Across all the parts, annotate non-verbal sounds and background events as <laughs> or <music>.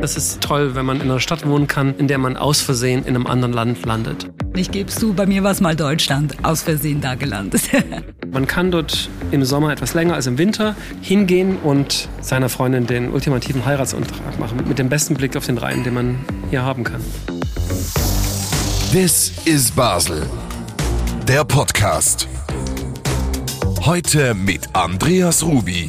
Das ist toll, wenn man in einer Stadt wohnen kann, in der man aus Versehen in einem anderen Land landet. Ich geb's zu, bei mir war es mal Deutschland, aus Versehen da gelandet. <laughs> man kann dort im Sommer etwas länger als im Winter hingehen und seiner Freundin den ultimativen Heiratsantrag machen, mit dem besten Blick auf den Rhein, den man hier haben kann. This is Basel. Der Podcast. Heute mit Andreas Rubi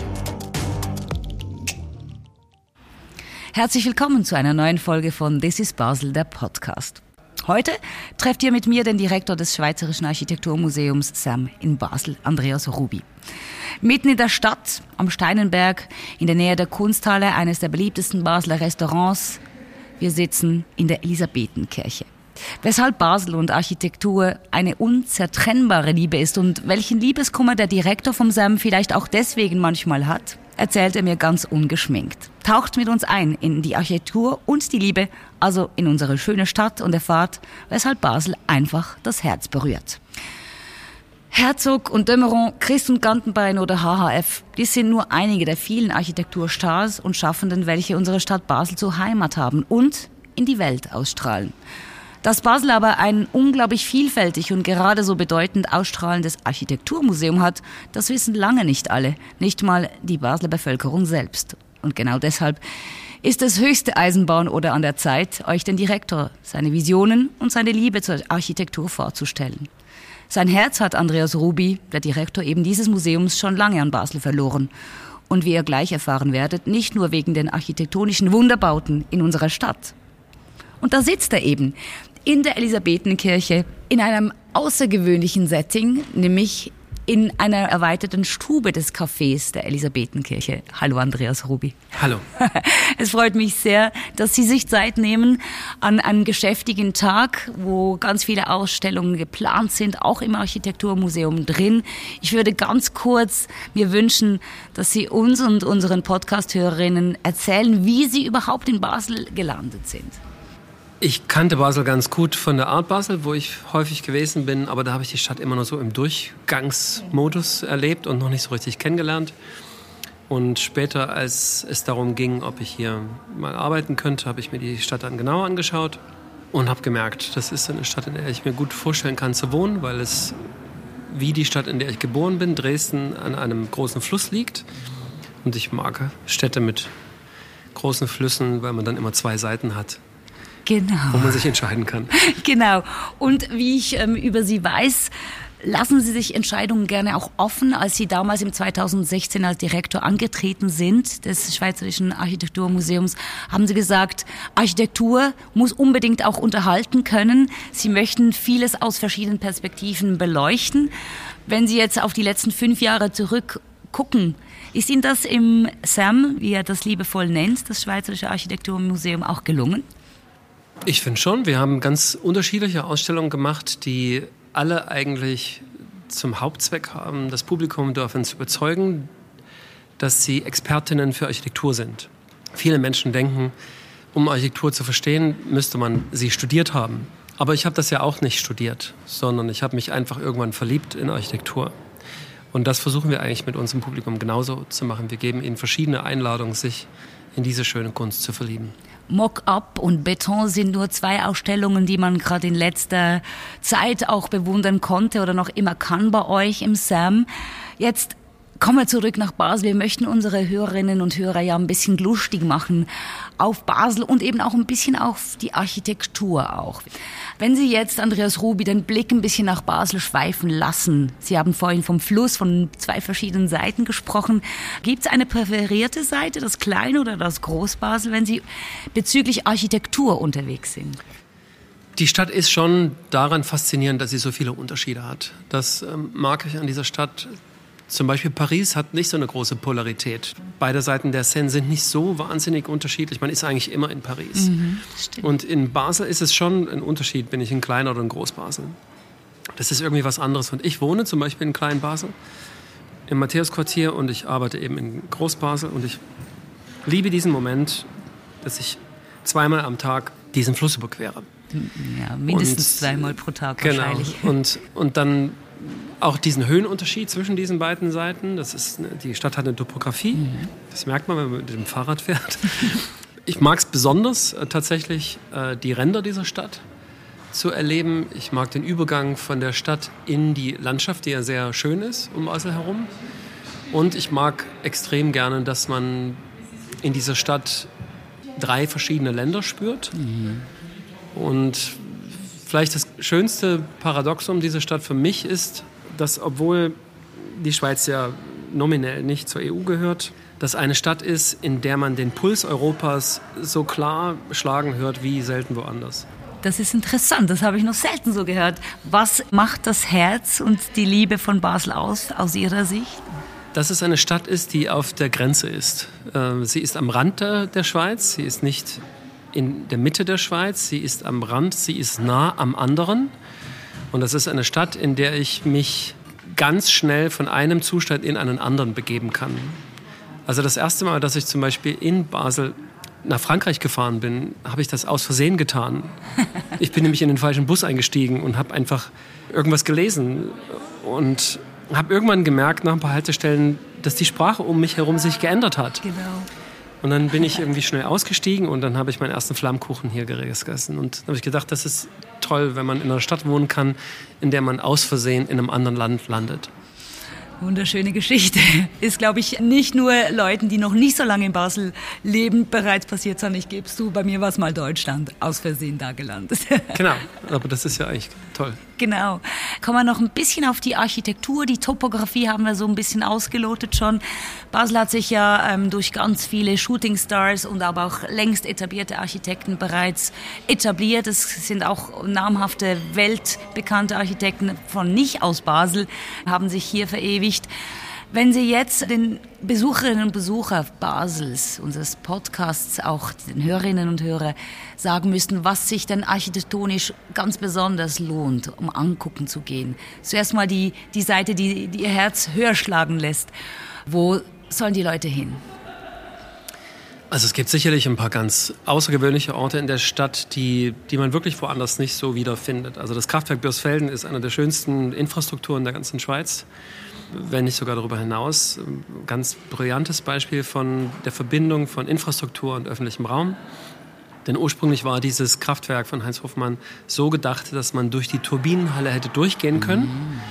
Herzlich willkommen zu einer neuen Folge von This is Basel, der Podcast. Heute trefft ihr mit mir den Direktor des Schweizerischen Architekturmuseums SAM in Basel, Andreas Rubi. Mitten in der Stadt, am Steinenberg, in der Nähe der Kunsthalle, eines der beliebtesten Basler Restaurants. Wir sitzen in der Elisabethenkirche. Weshalb Basel und Architektur eine unzertrennbare Liebe ist und welchen Liebeskummer der Direktor vom SAM vielleicht auch deswegen manchmal hat, erzählt er mir ganz ungeschminkt. Taucht mit uns ein in die Architektur und die Liebe, also in unsere schöne Stadt und erfahrt, weshalb Basel einfach das Herz berührt. Herzog und Dömeron, Christ und Gantenbein oder HHF, die sind nur einige der vielen Architekturstars und Schaffenden, welche unsere Stadt Basel zur Heimat haben und in die Welt ausstrahlen. Dass Basel aber ein unglaublich vielfältig und gerade so bedeutend ausstrahlendes Architekturmuseum hat, das wissen lange nicht alle, nicht mal die Basler Bevölkerung selbst. Und genau deshalb ist es höchste Eisenbahn oder an der Zeit, euch den Direktor, seine Visionen und seine Liebe zur Architektur vorzustellen. Sein Herz hat Andreas Rubi, der Direktor eben dieses Museums, schon lange an Basel verloren. Und wie ihr gleich erfahren werdet, nicht nur wegen den architektonischen Wunderbauten in unserer Stadt. Und da sitzt er eben, in der Elisabethenkirche in einem außergewöhnlichen Setting, nämlich in einer erweiterten Stube des Cafés der Elisabethenkirche. Hallo Andreas Rubi. Hallo. <laughs> Es freut mich sehr, dass Sie sich Zeit nehmen an einem geschäftigen Tag, wo ganz viele Ausstellungen geplant sind, auch im Architekturmuseum drin. Ich würde ganz kurz mir wünschen, dass Sie uns und unseren Podcast-Hörerinnen erzählen, wie Sie überhaupt in Basel gelandet sind. Ich kannte Basel ganz gut von der Art Basel, wo ich häufig gewesen bin, aber da habe ich die Stadt immer nur so im Durchgangsmodus erlebt und noch nicht so richtig kennengelernt. Und später, als es darum ging, ob ich hier mal arbeiten könnte, habe ich mir die Stadt dann genauer angeschaut und habe gemerkt, das ist eine Stadt, in der ich mir gut vorstellen kann zu wohnen, weil es wie die Stadt, in der ich geboren bin, Dresden, an einem großen Fluss liegt. Und ich mag Städte mit großen Flüssen, weil man dann immer zwei Seiten hat. Genau. Wo man sich entscheiden kann. <laughs> Genau. Und wie ich ähm, über Sie weiß, lassen Sie sich Entscheidungen gerne auch offen. Als Sie damals im 2016 als Direktor angetreten sind des Schweizerischen Architekturmuseums, haben Sie gesagt, Architektur muss unbedingt auch unterhalten können. Sie möchten vieles aus verschiedenen Perspektiven beleuchten. Wenn Sie jetzt auf die letzten fünf Jahre zurückgucken, ist Ihnen das im SAM, wie er das liebevoll nennt, das Schweizerische Architekturmuseum, auch gelungen? Ich finde schon. Wir haben ganz unterschiedliche Ausstellungen gemacht, die alle eigentlich zum Hauptzweck haben, das Publikum davon zu überzeugen, dass sie Expertinnen für Architektur sind. Viele Menschen denken, um Architektur zu verstehen, müsste man sie studiert haben. Aber ich habe das ja auch nicht studiert, sondern ich habe mich einfach irgendwann verliebt in Architektur. Und das versuchen wir eigentlich mit unserem Publikum genauso zu machen. Wir geben ihnen verschiedene Einladungen, sich in diese schöne Kunst zu verlieben. Mock-up und Beton sind nur zwei Ausstellungen, die man gerade in letzter Zeit auch bewundern konnte oder noch immer kann bei euch im SAM. Jetzt Kommen wir zurück nach Basel. Wir möchten unsere Hörerinnen und Hörer ja ein bisschen lustig machen auf Basel und eben auch ein bisschen auf die Architektur auch. Wenn Sie jetzt, Andreas Rubi, den Blick ein bisschen nach Basel schweifen lassen, Sie haben vorhin vom Fluss von zwei verschiedenen Seiten gesprochen. Gibt es eine präferierte Seite, das Kleine oder das Groß-Basel, wenn Sie bezüglich Architektur unterwegs sind? Die Stadt ist schon daran faszinierend, dass sie so viele Unterschiede hat. Das ähm, mag ich an dieser Stadt Zum Beispiel Paris hat nicht so eine große Polarität. Beide Seiten der Seine sind nicht so wahnsinnig unterschiedlich. Man ist eigentlich immer in Paris. Mhm, und in Basel ist es schon ein Unterschied, bin ich in Klein- oder in Groß-Basel. Das ist irgendwie was anderes. Und ich wohne zum Beispiel in Klein-Basel, im Matthäusquartier und ich arbeite eben in Groß-Basel und ich liebe diesen Moment, dass ich zweimal am Tag diesen Fluss überquere. Ja, mindestens und, zweimal pro Tag genau. wahrscheinlich. Und, und dann auch diesen Höhenunterschied zwischen diesen beiden Seiten. Das ist, die Stadt hat eine Topografie. Mhm. Das merkt man, wenn man mit dem Fahrrad fährt. Ich mag es besonders äh, tatsächlich, äh, die Ränder dieser Stadt zu erleben. Ich mag den Übergang von der Stadt in die Landschaft, die ja sehr schön ist um Basel herum. Und ich mag extrem gerne, dass man in dieser Stadt drei verschiedene Länder spürt. Mhm. Und vielleicht das schönste Paradoxum dieser Stadt für mich ist, dass obwohl die Schweiz ja nominell nicht zur EU gehört, das eine Stadt ist, in der man den Puls Europas so klar schlagen hört wie selten woanders. Das ist interessant, das habe ich noch selten so gehört. Was macht das Herz und die Liebe von Basel aus, aus Ihrer Sicht? Dass es eine Stadt ist, die auf der Grenze ist. Äh, sie ist am Rand der Schweiz, sie ist nicht in der Mitte der Schweiz, sie ist am Rand, sie ist nah am anderen. Und das ist eine Stadt, in der ich mich ganz schnell von einem Zustand in einen anderen begeben kann. Also das erste Mal, dass ich zum Beispiel in Basel nach Frankreich gefahren bin, habe ich das aus Versehen getan. Ich bin nämlich in den falschen Bus eingestiegen und habe einfach irgendwas gelesen und habe irgendwann gemerkt nach ein paar Haltestellen, dass die Sprache um mich herum sich geändert hat. Genau. Und dann bin ich irgendwie schnell ausgestiegen und dann habe ich meinen ersten Flammkuchen hier gegessen. Und habe ich gedacht, das ist toll, wenn man in einer Stadt wohnen kann, in der man aus Versehen in einem anderen Land landet. Wunderschöne Geschichte. Ist, glaube ich, nicht nur Leuten, die noch nicht so lange in Basel leben, bereits passiert, sondern ich gebe es zu, bei mir war es mal Deutschland, aus Versehen da gelandet. Genau, aber das ist ja eigentlich toll. Genau. Kommen wir noch ein bisschen auf die Architektur, die Topografie haben wir so ein bisschen ausgelotet schon. Basel hat sich ja ähm, durch ganz viele Shooting Stars und aber auch längst etablierte Architekten bereits etabliert. Es sind auch namhafte, weltbekannte Architekten von nicht aus Basel, haben sich hier verewigt. Wenn Sie jetzt den Besucherinnen und Besuchern Basels, unseres Podcasts, auch den Hörerinnen und Hörern sagen müssten, was sich denn architektonisch ganz besonders lohnt, um angucken zu gehen. Zuerst mal die, die Seite, die, die ihr Herz höher schlagen lässt. Wo sollen die Leute hin? Also es gibt sicherlich ein paar ganz außergewöhnliche Orte in der Stadt, die, die man wirklich woanders nicht so wiederfindet. Also das Kraftwerk Börsfelden ist eine der schönsten Infrastrukturen der ganzen Schweiz wenn nicht sogar darüber hinaus. Ganz brillantes Beispiel von der Verbindung von Infrastruktur und öffentlichem Raum. Denn ursprünglich war dieses Kraftwerk von Heinz Hoffmann so gedacht, dass man durch die Turbinenhalle hätte durchgehen können.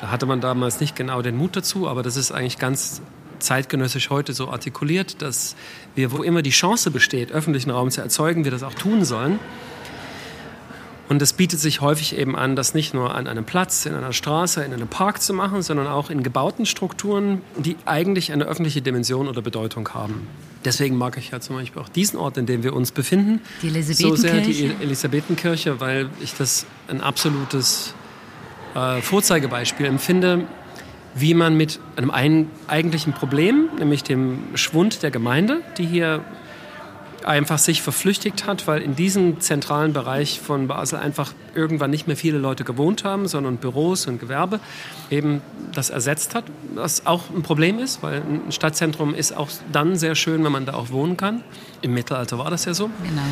Da hatte man damals nicht genau den Mut dazu, aber das ist eigentlich ganz zeitgenössisch heute so artikuliert, dass wir, wo immer die Chance besteht, öffentlichen Raum zu erzeugen, wir das auch tun sollen. Und es bietet sich häufig eben an, das nicht nur an einem Platz, in einer Straße, in einem Park zu machen, sondern auch in gebauten Strukturen, die eigentlich eine öffentliche Dimension oder Bedeutung haben. Deswegen mag ich ja zum Beispiel auch diesen Ort, in dem wir uns befinden, die so sehr die Elisabethenkirche, weil ich das ein absolutes äh, Vorzeigebeispiel empfinde, wie man mit einem ein, eigentlichen Problem, nämlich dem Schwund der Gemeinde, die hier einfach sich verflüchtigt hat, weil in diesem zentralen Bereich von Basel einfach irgendwann nicht mehr viele Leute gewohnt haben, sondern Büros und Gewerbe eben das ersetzt hat, was auch ein Problem ist, weil ein Stadtzentrum ist auch dann sehr schön, wenn man da auch wohnen kann. Im Mittelalter war das ja so. Genau.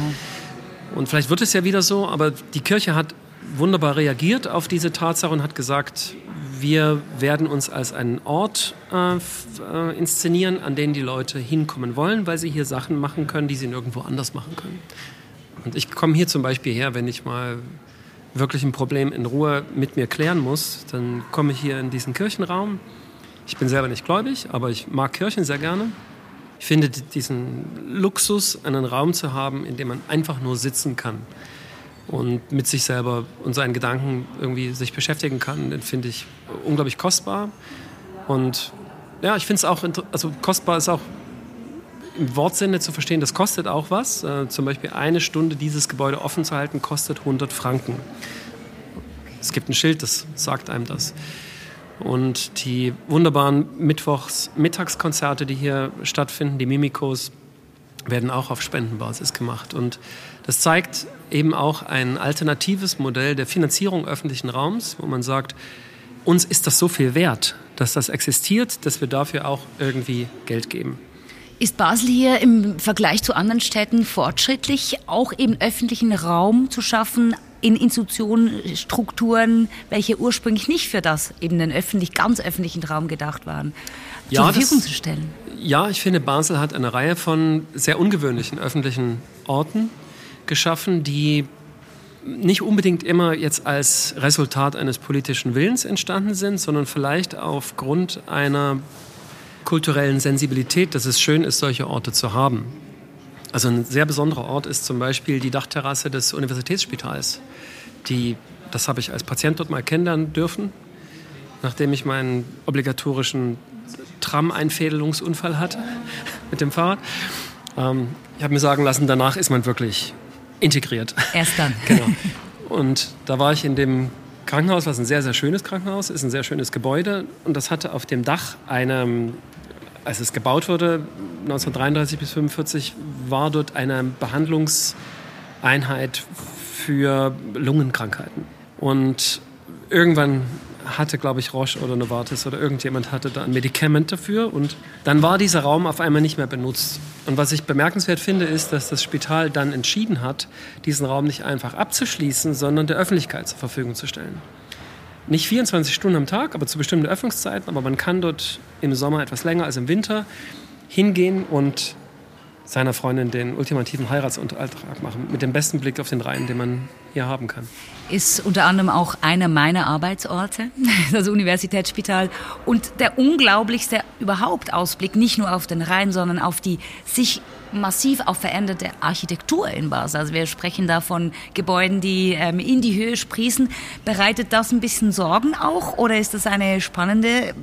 Und vielleicht wird es ja wieder so, aber die Kirche hat wunderbar reagiert auf diese Tatsache und hat gesagt, wir werden uns als einen Ort äh, äh, inszenieren, an den die Leute hinkommen wollen, weil sie hier Sachen machen können, die sie nirgendwo anders machen können. Und ich komme hier zum Beispiel her, wenn ich mal wirklich ein Problem in Ruhe mit mir klären muss, dann komme ich hier in diesen Kirchenraum. Ich bin selber nicht gläubig, aber ich mag Kirchen sehr gerne. Ich finde diesen Luxus, einen Raum zu haben, in dem man einfach nur sitzen kann und mit sich selber und seinen Gedanken irgendwie sich beschäftigen kann, den finde ich unglaublich kostbar. Und ja, ich finde es auch, also kostbar ist auch im Wortsinne zu verstehen, das kostet auch was. Äh, zum Beispiel eine Stunde dieses Gebäude offen zu halten, kostet 100 Franken. Es gibt ein Schild, das sagt einem das. Und die wunderbaren Mittwochs-Mittagskonzerte, die hier stattfinden, die Mimikos, werden auch auf Spendenbasis gemacht. Und das zeigt eben auch ein alternatives Modell der Finanzierung öffentlichen Raums, wo man sagt, uns ist das so viel wert, dass das existiert, dass wir dafür auch irgendwie Geld geben. Ist Basel hier im Vergleich zu anderen Städten fortschrittlich, auch eben öffentlichen Raum zu schaffen, in Institutionen, Strukturen, welche ursprünglich nicht für das, eben den öffentlich, ganz öffentlichen Raum gedacht waren, ja, zur Verfügung das, zu stellen? Ja, ich finde, Basel hat eine Reihe von sehr ungewöhnlichen öffentlichen Orten geschaffen, die nicht unbedingt immer jetzt als Resultat eines politischen Willens entstanden sind, sondern vielleicht aufgrund einer kulturellen Sensibilität, dass es schön ist, solche Orte zu haben. Also ein sehr besonderer Ort ist zum Beispiel die Dachterrasse des Universitätsspitals. Die, das habe ich als Patient dort mal kennenlernen dürfen, nachdem ich meinen obligatorischen Tram-Einfädelungsunfall hatte <laughs> mit dem Fahrrad. Ähm, ich habe mir sagen lassen, danach ist man wirklich integriert. Erst dann. <laughs> genau. Und da war ich in dem Krankenhaus, was ein sehr, sehr schönes Krankenhaus ist, ein sehr schönes Gebäude. Und das hatte auf dem Dach eine, als es gebaut wurde, 1933 bis 1945, war dort eine Behandlungseinheit für Lungenkrankheiten. Und irgendwann hatte, glaube ich, Roche oder Novartis oder irgendjemand hatte da ein Medikament dafür und dann war dieser Raum auf einmal nicht mehr benutzt. Und was ich bemerkenswert finde, ist, dass das Spital dann entschieden hat, diesen Raum nicht einfach abzuschließen, sondern der Öffentlichkeit zur Verfügung zu stellen. Nicht 24 Stunden am Tag, aber zu bestimmten Öffnungszeiten, aber man kann dort im Sommer etwas länger als im Winter hingehen und seiner Freundin den ultimativen Heiratsantrag machen, mit dem besten Blick auf den Rhein, den man hier haben kann. Ist unter anderem auch einer meiner Arbeitsorte, <laughs> das Universitätsspital. Und der unglaublichste überhaupt Ausblick, nicht nur auf den Rhein, sondern auf die sich massiv auch veränderte Architektur in Basel. Also wir sprechen da von Gebäuden, die ähm, in die Höhe sprießen. Bereitet das ein bisschen Sorgen auch oder ist das eine spannende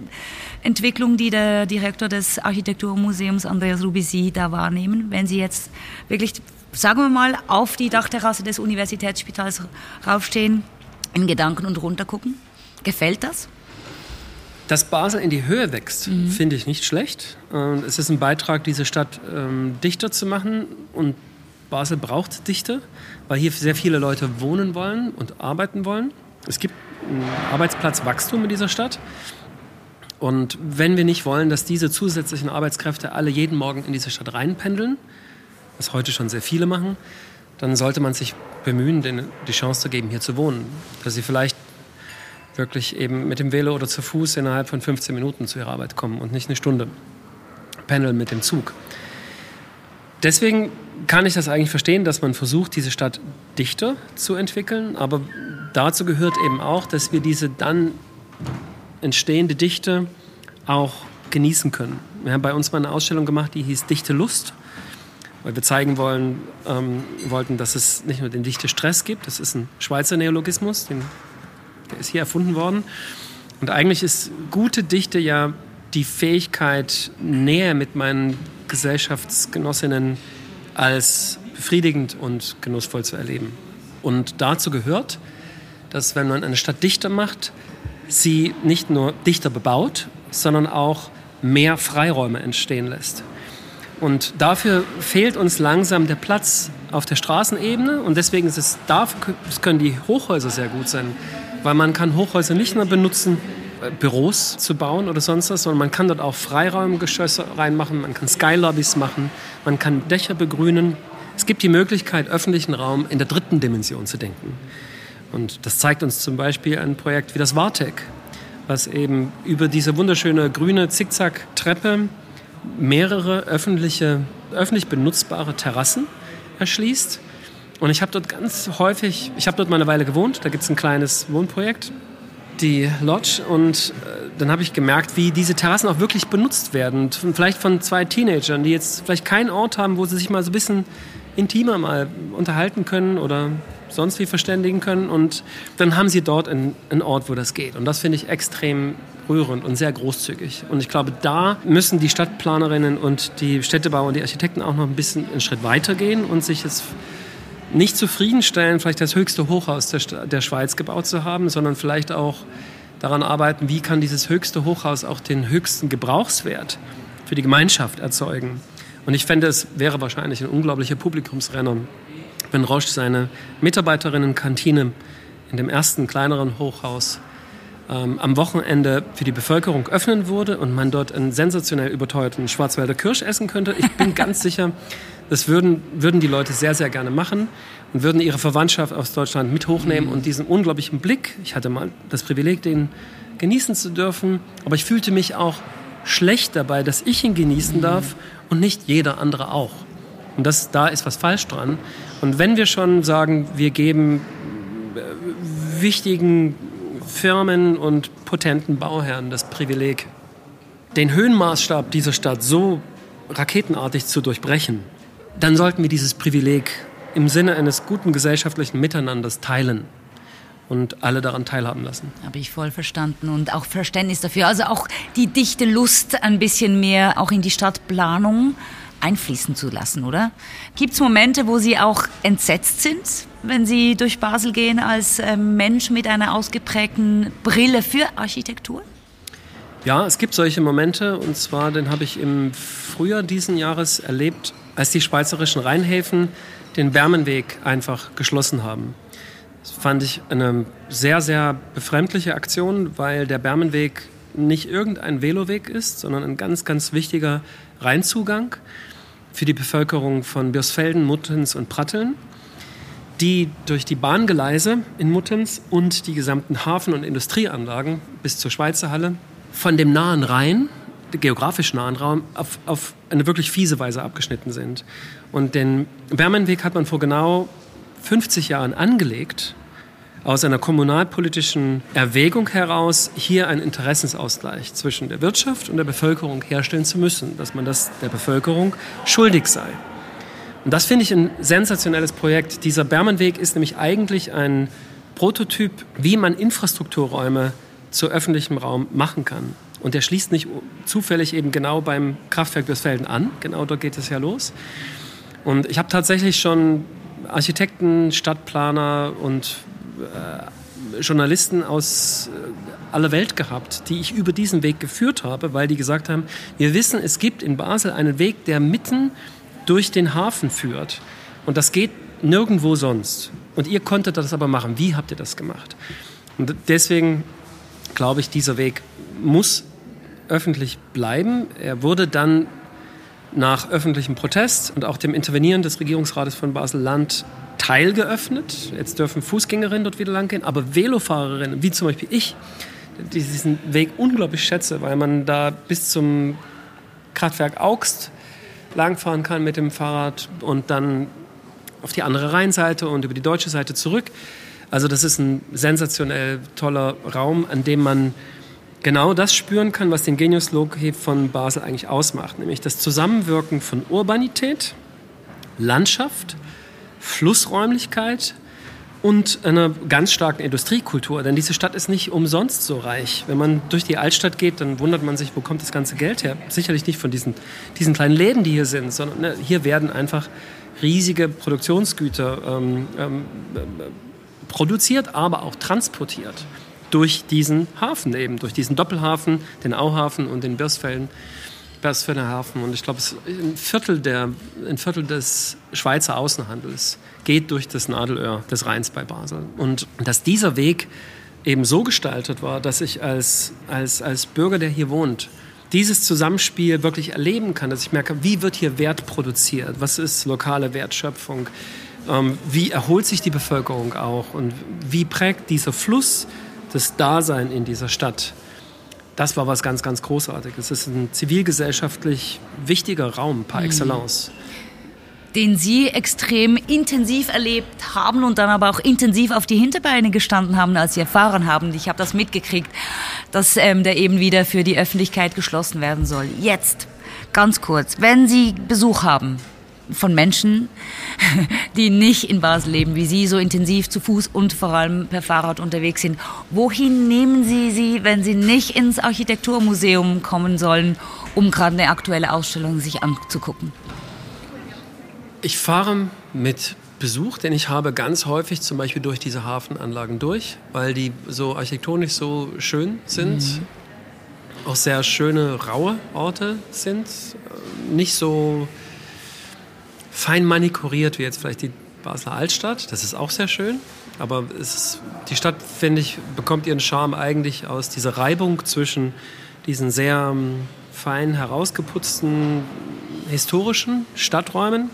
Entwicklung, die der Direktor des Architekturmuseums Andreas Rubisi da wahrnehmen, wenn Sie jetzt wirklich, sagen wir mal, auf die Dachterrasse des Universitätsspitals raufstehen, in Gedanken und runtergucken? Gefällt das? Dass Basel in die Höhe wächst, mhm. finde ich nicht schlecht. Ähm, es ist ein Beitrag, diese Stadt ähm, dichter zu machen. Und Basel braucht Dichte, weil hier sehr viele Leute wohnen wollen und arbeiten wollen. Es gibt ein Arbeitsplatzwachstum in dieser Stadt. Und wenn wir nicht wollen, dass diese zusätzlichen Arbeitskräfte alle jeden Morgen in diese Stadt reinpendeln, was heute schon sehr viele machen, dann sollte man sich bemühen, denen die Chance zu geben, hier zu wohnen. Dass sie vielleicht wirklich eben mit dem Velo oder zu Fuß innerhalb von 15 Minuten zu ihrer Arbeit kommen und nicht eine Stunde pendeln mit dem Zug. Deswegen kann ich das eigentlich verstehen, dass man versucht, diese Stadt dichter zu entwickeln. Aber dazu gehört eben auch, dass wir diese dann entstehende Dichte auch genießen können. Wir haben bei uns mal eine Ausstellung gemacht, die hieß Dichte Lust, weil wir zeigen wollen, ähm, wollten, dass es nicht nur den dichte Stress gibt, das ist ein Schweizer Neologismus, den der ist hier erfunden worden. Und eigentlich ist gute Dichte ja die Fähigkeit, näher mit meinen Gesellschaftsgenossinnen als befriedigend und genussvoll zu erleben. Und dazu gehört, dass wenn man eine Stadt dichter macht, sie nicht nur dichter bebaut, sondern auch mehr Freiräume entstehen lässt. Und dafür fehlt uns langsam der Platz auf der Straßenebene und deswegen ist es, dafür können die Hochhäuser sehr gut sein weil man kann Hochhäuser nicht nur benutzen, äh, Büros zu bauen oder sonst was, sondern man kann dort auch Freiraumgeschosse reinmachen, man kann Skylobbys machen, man kann Dächer begrünen. Es gibt die Möglichkeit, öffentlichen Raum in der dritten Dimension zu denken. Und das zeigt uns zum Beispiel ein Projekt wie das Wartec, was eben über diese wunderschöne grüne Zickzack-Treppe mehrere öffentliche, öffentlich benutzbare Terrassen erschließt und ich habe dort ganz häufig, ich habe dort mal eine Weile gewohnt, da gibt es ein kleines Wohnprojekt, die Lodge. Und äh, dann habe ich gemerkt, wie diese Terrassen auch wirklich benutzt werden. Vielleicht von zwei Teenagern, die jetzt vielleicht keinen Ort haben, wo sie sich mal so ein bisschen intimer mal unterhalten können oder sonst wie verständigen können. Und dann haben sie dort einen, einen Ort, wo das geht. Und das finde ich extrem rührend und sehr großzügig. Und ich glaube, da müssen die Stadtplanerinnen und die Städtebauer und die Architekten auch noch ein bisschen einen Schritt weiter gehen und sich jetzt nicht zufriedenstellen, vielleicht das höchste Hochhaus der, der Schweiz gebaut zu haben, sondern vielleicht auch daran arbeiten, wie kann dieses höchste Hochhaus auch den höchsten Gebrauchswert für die Gemeinschaft erzeugen. Und ich fände, es wäre wahrscheinlich ein unglaublicher Publikumsrenner, wenn Roche seine Mitarbeiterinnen-Kantine in dem ersten kleineren Hochhaus ähm, am Wochenende für die Bevölkerung öffnen würde und man dort einen sensationell überteuerten Schwarzwälder Kirsch essen könnte. Ich bin <laughs> ganz sicher, das würden, würden die Leute sehr, sehr gerne machen und würden ihre Verwandtschaft aus Deutschland mit hochnehmen und diesen unglaublichen Blick, ich hatte mal das Privileg, den genießen zu dürfen, aber ich fühlte mich auch schlecht dabei, dass ich ihn genießen darf und nicht jeder andere auch. Und das, da ist was falsch dran. Und wenn wir schon sagen, wir geben äh, wichtigen Firmen und potenten Bauherren das Privileg, den Höhenmaßstab dieser Stadt so raketenartig zu durchbrechen, dann sollten wir dieses Privileg im Sinne eines guten gesellschaftlichen Miteinanders teilen und alle daran teilhaben lassen. Habe ich voll verstanden und auch Verständnis dafür. Also auch die dichte Lust ein bisschen mehr auch in die Stadtplanung einfließen zu lassen, oder? Gibt es Momente, wo Sie auch entsetzt sind, wenn Sie durch Basel gehen als ähm, Mensch mit einer ausgeprägten Brille für Architektur? Ja, es gibt solche Momente und zwar, den habe ich im Frühjahr diesen Jahres erlebt, als die schweizerischen Rheinhäfen den Bermenweg einfach geschlossen haben. Das fand ich eine sehr, sehr befremdliche Aktion, weil der Bermenweg nicht irgendein Veloweg ist, sondern ein ganz, ganz wichtiger Rheinzugang für die Bevölkerung von Birsfelden, Muttenz und Pratteln, die durch die Bahngeleise in Muttenz und die gesamten Hafen- und Industrieanlagen bis zur Schweizer Halle von dem nahen Rhein, geografisch nahen Raum, auf, auf eine wirklich fiese Weise abgeschnitten sind. Und den Bermenweg hat man vor genau 50 Jahren angelegt, aus einer kommunalpolitischen Erwägung heraus, hier einen Interessensausgleich zwischen der Wirtschaft und der Bevölkerung herstellen zu müssen, dass man das der Bevölkerung schuldig sei. Und das finde ich ein sensationelles Projekt. Dieser Bermenweg ist nämlich eigentlich ein Prototyp, wie man Infrastrukturräume zu öffentlichem Raum machen kann. Und der schließt nicht zufällig eben genau beim Kraftwerk Westfelden an. Genau dort geht es ja los. Und ich habe tatsächlich schon Architekten, Stadtplaner und Journalisten aus äh, aller Welt gehabt, die ich über diesen Weg geführt habe, weil die gesagt haben, wir wissen, es gibt in Basel einen Weg, der mitten durch den Hafen führt. Und das geht nirgendwo sonst. Und ihr konntet das aber machen. Wie habt ihr das gemacht? Und deswegen glaube ich, dieser Weg muss öffentlich bleiben. Er wurde dann nach öffentlichem Protest und auch dem Intervenieren des Regierungsrates von Basel-Land teilgeöffnet. Jetzt dürfen Fußgängerinnen dort wieder langgehen, aber Velofahrerinnen, wie zum Beispiel ich, die diesen Weg unglaublich schätze, weil man da bis zum Kraftwerk Augst langfahren kann mit dem Fahrrad und dann auf die andere Rheinseite und über die deutsche Seite zurück. Also das ist ein sensationell toller Raum, an dem man genau das spüren kann, was den Genius Loci von Basel eigentlich ausmacht, nämlich das Zusammenwirken von Urbanität, Landschaft, Flussräumlichkeit und einer ganz starken Industriekultur. Denn diese Stadt ist nicht umsonst so reich. Wenn man durch die Altstadt geht, dann wundert man sich, wo kommt das ganze Geld her? Sicherlich nicht von diesen, diesen kleinen Läden, die hier sind, sondern ne, hier werden einfach riesige Produktionsgüter ähm, ähm, produziert, aber auch transportiert durch diesen Hafen eben, durch diesen Doppelhafen, den Auhafen und den Birsfelden. Birsfelder Hafen. Und ich glaube, ein Viertel, ein Viertel des Schweizer Außenhandels geht durch das Nadelöhr des Rheins bei Basel. Und dass dieser Weg eben so gestaltet war, dass ich als, als, als Bürger, der hier wohnt, dieses Zusammenspiel wirklich erleben kann, dass ich merke, wie wird hier Wert produziert, was ist lokale Wertschöpfung, ähm, wie erholt sich die Bevölkerung auch und wie prägt dieser Fluss das Dasein in dieser Stadt. Das war was ganz, ganz Großartiges. Es ist ein zivilgesellschaftlich wichtiger Raum par mhm. excellence. Den Sie extrem intensiv erlebt haben und dann aber auch intensiv auf die Hinterbeine gestanden haben, als Sie erfahren haben. Ich habe das mitgekriegt, dass ähm, der eben wieder für die Öffentlichkeit geschlossen werden soll. Jetzt, ganz kurz, wenn Sie Besuch haben von Menschen, <laughs> die nicht in Basel leben, wie Sie, so intensiv zu Fuß und vor allem per Fahrrad unterwegs sind. Wohin nehmen Sie sie, wenn Sie nicht ins Architekturmuseum kommen sollen, um gerade eine aktuelle Ausstellung sich anzugucken? Ich fahre mit Besuch, den ich habe, ganz häufig zum Beispiel durch diese Hafenanlagen durch, weil die so architektonisch so schön sind. Mhm. Auch sehr schöne, raue Orte sind. Nicht so fein manikuriert wie jetzt vielleicht die Basler Altstadt. Das ist auch sehr schön. Aber ist, die Stadt, finde ich, bekommt ihren Charme eigentlich aus dieser Reibung zwischen diesen sehr ähm, fein herausgeputzten historischen Stadträumen,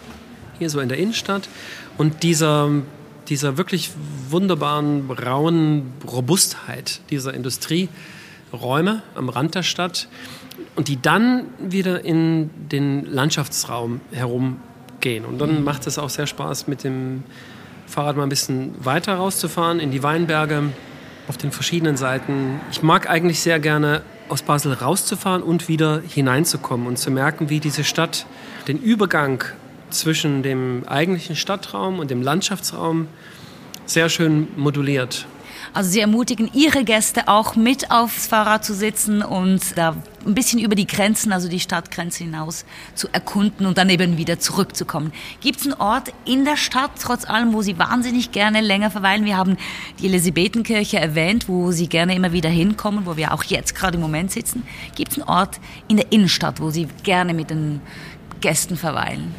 hier so in der Innenstadt, und dieser, dieser wirklich wunderbaren, rauen Robustheit dieser Industrieräume am Rand der Stadt und die dann wieder in den Landschaftsraum herumgehen. Und dann macht es auch sehr Spaß, mit dem Fahrrad mal ein bisschen weiter rauszufahren in die Weinberge auf den verschiedenen Seiten. Ich mag eigentlich sehr gerne aus Basel rauszufahren und wieder hineinzukommen und zu merken, wie diese Stadt den Übergang zwischen dem eigentlichen Stadtraum und dem Landschaftsraum sehr schön moduliert. Also Sie ermutigen Ihre Gäste auch mit aufs Fahrrad zu sitzen und da ein bisschen über die Grenzen, also die Stadtgrenze hinaus zu erkunden und dann eben wieder zurückzukommen. Gibt es einen Ort in der Stadt, trotz allem, wo Sie wahnsinnig gerne länger verweilen? Wir haben die Elisabethenkirche erwähnt, wo Sie gerne immer wieder hinkommen, wo wir auch jetzt gerade im Moment sitzen. Gibt es einen Ort in der Innenstadt, wo Sie gerne mit den Gästen verweilen?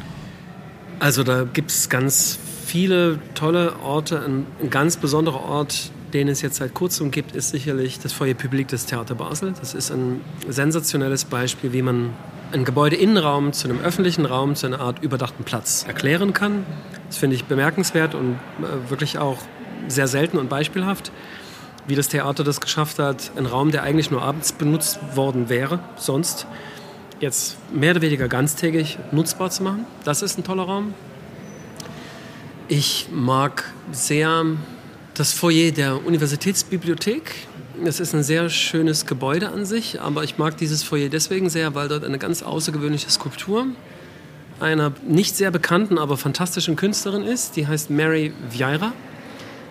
Also da gibt es ganz viele tolle Orte. Ein, ein ganz besonderer Ort, den es jetzt seit kurzem gibt, ist sicherlich das Foyer Public des Theater Basel. Das ist ein sensationelles Beispiel, wie man einen Gebäudeinnenraum zu einem öffentlichen Raum, zu einer Art überdachten Platz erklären kann. Das finde ich bemerkenswert und äh, wirklich auch sehr selten und beispielhaft, wie das Theater das geschafft hat, einen Raum, der eigentlich nur abends benutzt worden wäre, sonst jetzt mehr oder weniger ganztägig nutzbar zu machen. Das ist ein toller Raum. Ich mag sehr das Foyer der Universitätsbibliothek. Es ist ein sehr schönes Gebäude an sich, aber ich mag dieses Foyer deswegen sehr, weil dort eine ganz außergewöhnliche Skulptur einer nicht sehr bekannten, aber fantastischen Künstlerin ist. Die heißt Mary Vieira.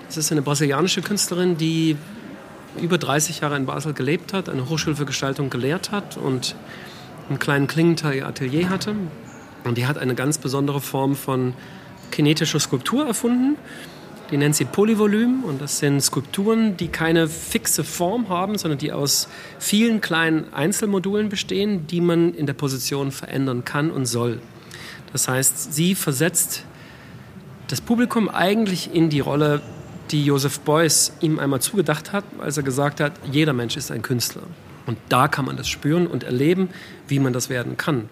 Das ist eine brasilianische Künstlerin, die über 30 Jahre in Basel gelebt hat, eine Hochschule für Gestaltung gelehrt hat und einen kleinen Klingenthal-Atelier hatte. Und die hat eine ganz besondere Form von kinetischer Skulptur erfunden. Die nennt sie Polyvolym und das sind Skulpturen, die keine fixe Form haben, sondern die aus vielen kleinen Einzelmodulen bestehen, die man in der Position verändern kann und soll. Das heißt, sie versetzt das Publikum eigentlich in die Rolle, die Joseph Beuys ihm einmal zugedacht hat, als er gesagt hat, jeder Mensch ist ein Künstler. Und da kann man das spüren und erleben, wie man das werden kann.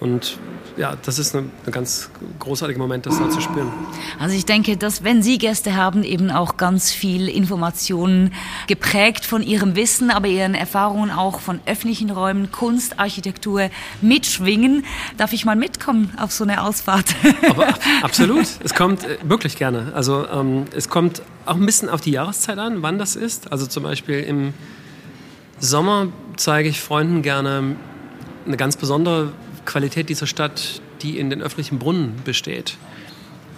Und ja, das ist ein ganz großartiger Moment, das da zu spüren. Also ich denke, dass wenn Sie Gäste haben, eben auch ganz viel Informationen geprägt von Ihrem Wissen, aber Ihren Erfahrungen auch von öffentlichen Räumen, Kunst, Architektur mitschwingen. Darf ich mal mitkommen auf so eine Ausfahrt? Aber <laughs> absolut, es kommt äh, wirklich gerne. Also ähm, es kommt auch ein bisschen auf die Jahreszeit an, wann das ist. Also zum Beispiel im Sommer zeige ich Freunden gerne eine ganz besondere Qualität dieser Stadt, die in den öffentlichen Brunnen besteht.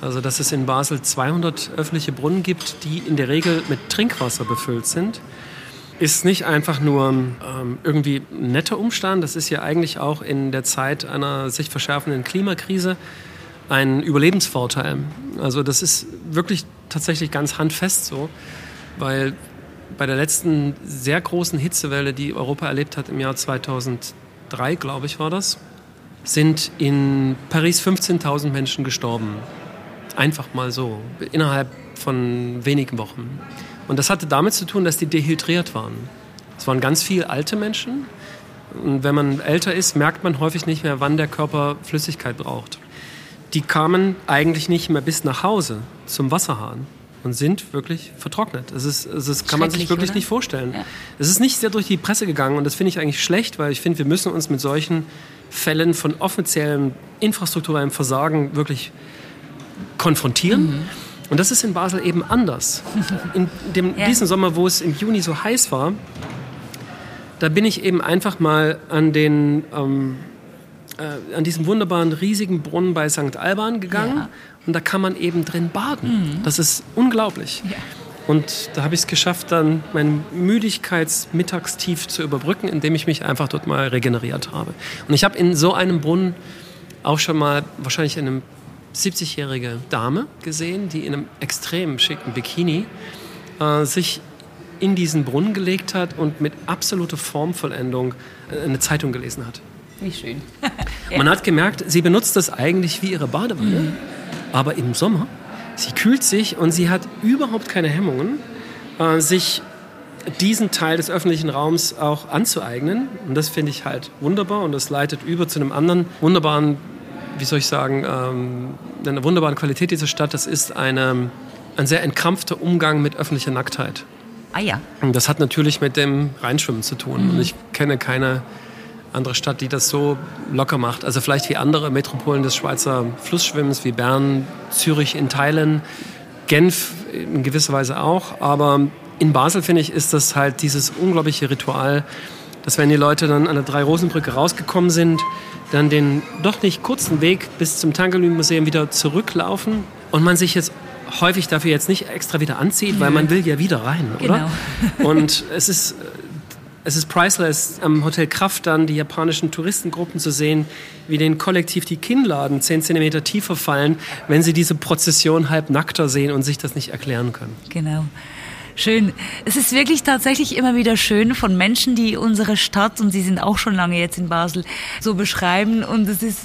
Also dass es in Basel 200 öffentliche Brunnen gibt, die in der Regel mit Trinkwasser befüllt sind, ist nicht einfach nur ähm, irgendwie ein netter Umstand, das ist ja eigentlich auch in der Zeit einer sich verschärfenden Klimakrise ein Überlebensvorteil. Also das ist wirklich tatsächlich ganz handfest so, weil bei der letzten sehr großen Hitzewelle, die Europa erlebt hat im Jahr 2003, glaube ich, war das, sind in Paris 15.000 Menschen gestorben. Einfach mal so, innerhalb von wenigen Wochen. Und das hatte damit zu tun, dass die dehydriert waren. Es waren ganz viele alte Menschen. Und wenn man älter ist, merkt man häufig nicht mehr, wann der Körper Flüssigkeit braucht. Die kamen eigentlich nicht mehr bis nach Hause zum Wasserhahn und sind wirklich vertrocknet. Das, ist, das kann man sich wirklich oder? nicht vorstellen. Ja. Es ist nicht sehr durch die Presse gegangen und das finde ich eigentlich schlecht, weil ich finde, wir müssen uns mit solchen Fällen von offiziellem infrastrukturellem Versagen wirklich konfrontieren. Mhm. Und das ist in Basel eben anders. <laughs> In dem, ja. diesem Sommer, wo es im Juni so heiß war, da bin ich eben einfach mal an den ähm, äh, an diesem wunderbaren riesigen Brunnen bei St. Alban gegangen ja. und da kann man eben drin baden. Mhm. Das ist unglaublich. Ja. Und da habe ich es geschafft, dann mein Müdigkeitsmittagstief zu überbrücken, indem ich mich einfach dort mal regeneriert habe. Und ich habe in so einem Brunnen auch schon mal wahrscheinlich in einem 70-jährige Dame gesehen, die in einem extrem schicken Bikini äh, sich in diesen Brunnen gelegt hat und mit absoluter Formvollendung äh, eine Zeitung gelesen hat. Wie schön. <laughs> Man hat gemerkt, sie benutzt das eigentlich wie ihre Badewanne, mhm. aber im Sommer, sie kühlt sich und sie hat überhaupt keine Hemmungen, äh, sich diesen Teil des öffentlichen Raums auch anzueignen. Und das finde ich halt wunderbar und das leitet über zu einem anderen wunderbaren, wie soll ich sagen, ähm, einer wunderbaren Qualität dieser Stadt. Das ist eine, ein sehr entkrampfter Umgang mit öffentlicher Nacktheit. Ah ja. Und das hat natürlich mit dem Reinschwimmen zu tun. Mhm. Und ich kenne keine andere Stadt, die das so locker macht. Also vielleicht wie andere Metropolen des Schweizer Flussschwimmens, wie Bern, Zürich in Teilen, Genf in gewisser Weise auch. Aber in Basel, finde ich, ist das halt dieses unglaubliche Ritual, dass wenn die Leute dann an der Drei-Rosen-Brücke rausgekommen sind, dann den doch nicht kurzen Weg bis zum Tangelin-Museum wieder zurücklaufen und man sich jetzt häufig dafür jetzt nicht extra wieder anzieht, weil man will ja wieder rein, oder? Genau. <laughs> Und es ist es ist priceless, am Hotel Kraft dann die japanischen Touristengruppen zu sehen, wie den kollektiv die Kinnladen zehn Zentimeter tiefer fallen, wenn sie diese Prozession halb nackter sehen und sich das nicht erklären können. Genau. Schön. Es ist wirklich tatsächlich immer wieder schön von Menschen, die unsere Stadt, und Sie sind auch schon lange jetzt in Basel, so beschreiben. Und es ist,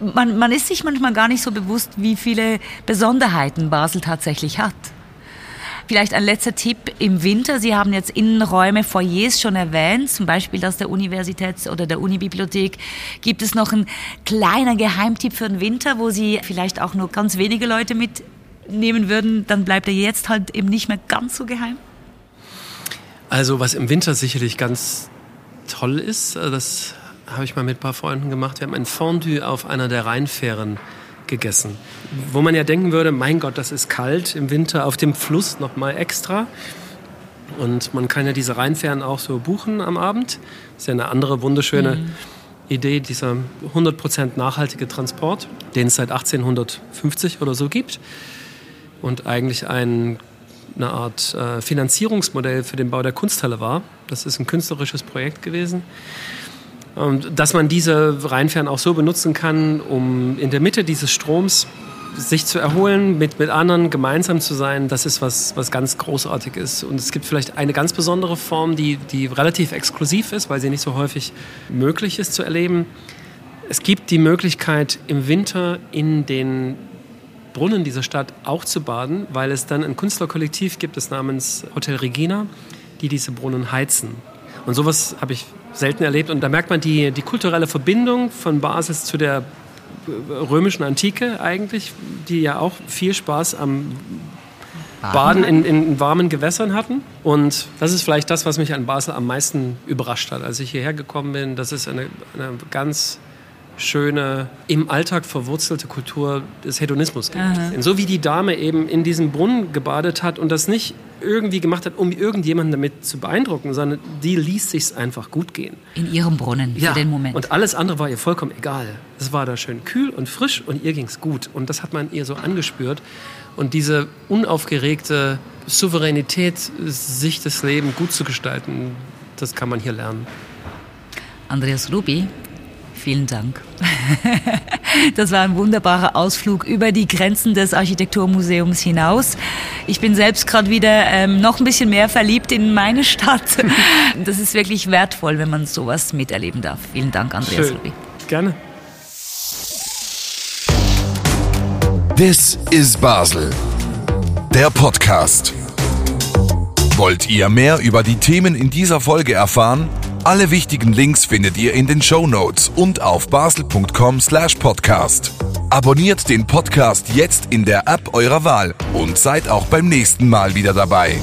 man, man ist sich manchmal gar nicht so bewusst, wie viele Besonderheiten Basel tatsächlich hat. Vielleicht ein letzter Tipp im Winter. Sie haben jetzt Innenräume, Foyers schon erwähnt, zum Beispiel das der Universitäts- oder der Unibibliothek. Gibt es noch einen kleinen Geheimtipp für den Winter, wo Sie vielleicht auch nur ganz wenige Leute mitnehmen würden? Dann bleibt er jetzt halt eben nicht mehr ganz so geheim. Also was im Winter sicherlich ganz toll ist, äh, das habe ich mal mit ein paar Freunden gemacht. Wir haben ein Fondue auf einer der Rheinfähren gegessen. Wo man ja denken würde, mein Gott, das ist kalt im Winter auf dem Fluss noch mal extra. Und man kann ja diese Rheinfähren auch so buchen am Abend. Das ist ja eine andere wunderschöne mhm. Idee, dieser 100% nachhaltige Transport, den es seit 1850 oder so gibt. Und eigentlich ein, eine Art äh, Finanzierungsmodell für den Bau der Kunsthalle war. Das ist ein künstlerisches Projekt gewesen. Und dass man diese Rheinfähren auch so benutzen kann, um in der Mitte dieses Stroms sich zu erholen, mit, mit anderen gemeinsam zu sein, das ist was, was ganz großartig ist. Und es gibt vielleicht eine ganz besondere Form, die, die relativ exklusiv ist, weil sie nicht so häufig möglich ist zu erleben. Es gibt die Möglichkeit, im Winter in den Brunnen dieser Stadt auch zu baden, weil es dann ein Künstlerkollektiv gibt, das namens Hotel Regina, die diese Brunnen heizen. Und sowas habe ich selten erlebt. Und da merkt man die, die kulturelle Verbindung von Basis zu der römischen Antike eigentlich, die ja auch viel Spaß am Baden in, in, warmen Gewässern hatten. Und das ist vielleicht das, was mich an Basel am meisten überrascht hat, als ich hierher gekommen bin. Das ist eine, eine ganz schöne, im Alltag verwurzelte Kultur des Hedonismus gibt. Aha. So wie die Dame eben in diesem Brunnen gebadet hat und das nicht irgendwie gemacht hat, um irgendjemanden damit zu beeindrucken, sondern die ließ sich's einfach gut gehen. In ihrem Brunnen ja. für den Moment. Und alles andere war ihr vollkommen egal. Es war da schön kühl und frisch und ihr ging's gut. Und das hat man ihr so angespürt. Und diese unaufgeregte Souveränität, sich das Leben gut zu gestalten, das kann man hier lernen. Andreas Rubi, Vielen Dank. <laughs> Das war ein wunderbarer Ausflug über die Grenzen des Architekturmuseums hinaus. Ich bin selbst gerade wieder ähm, noch ein bisschen mehr verliebt in meine Stadt. <laughs> Das ist wirklich wertvoll, wenn man sowas miterleben darf. Vielen Dank, Andreas Schön. Gerne. This is Basel. Der Podcast. Wollt ihr mehr über die Themen in dieser Folge erfahren? Alle wichtigen Links findet ihr in den Show Notes und auf basel.com/podcast. Abonniert den Podcast jetzt in der App eurer Wahl und seid auch beim nächsten Mal wieder dabei.